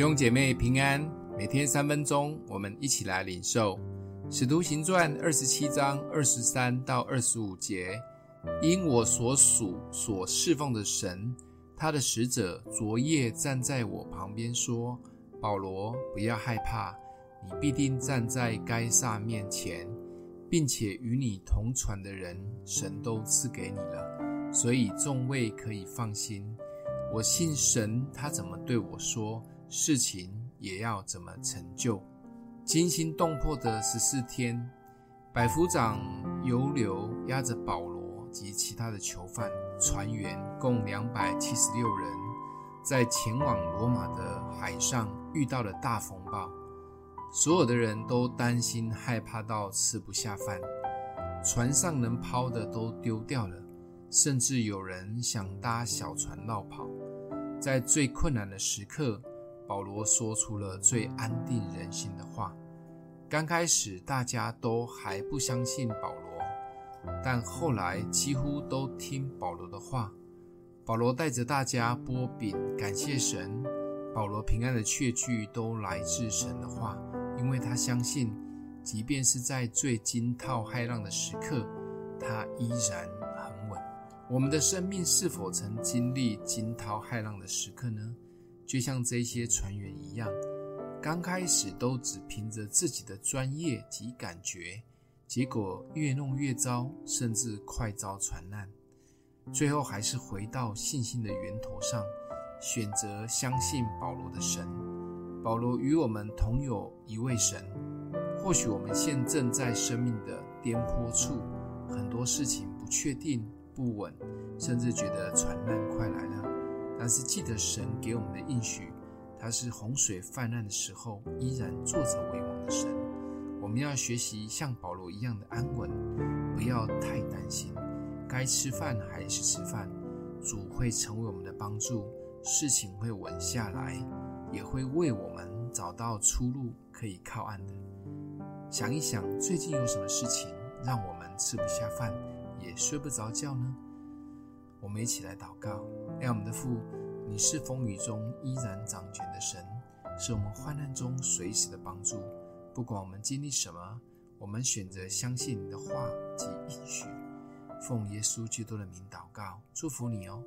弟兄姐妹平安，每天三分钟，我们一起来领受《使徒行传》二十七章二十三到二十五节。因我所属所侍奉的神，他的使者昨夜站在我旁边说：“保罗，不要害怕，你必定站在该撒面前，并且与你同船的人，神都赐给你了，所以众位可以放心。我信神，他怎么对我说，事情也要怎么成就。惊心动魄的十四天，百夫长犹流押着保罗。”及其他的囚犯、船员共两百七十六人，在前往罗马的海上遇到了大风暴，所有的人都担心、害怕到吃不下饭，船上能抛的都丢掉了，甚至有人想搭小船落跑。在最困难的时刻，保罗说出了最安定人心的话。刚开始大家都还不相信保罗。但后来几乎都听保罗的话。保罗带着大家擘饼感谢神。保罗平安的确据都来自神的话，因为他相信，即便是在最惊涛骇浪的时刻，他依然很稳。我们的生命是否曾经历惊涛骇浪的时刻呢？就像这些船员一样，刚开始都只凭着自己的专业及感觉。结果越弄越糟，甚至快遭船难。最后还是回到信心的源头上，选择相信保罗的神。保罗与我们同有一位神。或许我们现正在生命的颠簸处，很多事情不确定、不稳，甚至觉得船。但是记得神给我们的应许，他是洪水泛滥的时候依然坐着为王的神。我们要学习像保罗一样的安稳，不要太担心。该吃饭还是吃饭，主会成为我们的帮助，事情会稳下来，也会为我们找到出路，可以靠岸的。想一想，最近有什么事情让我们吃不下饭，也睡不着觉呢？我们一起来祷告，让我们的父，你是风雨中依然掌权的神，是我们患难中随时的帮助。不管我们经历什么，我们选择相信你的话及应许，奉耶稣基督的名祷告，祝福你哦。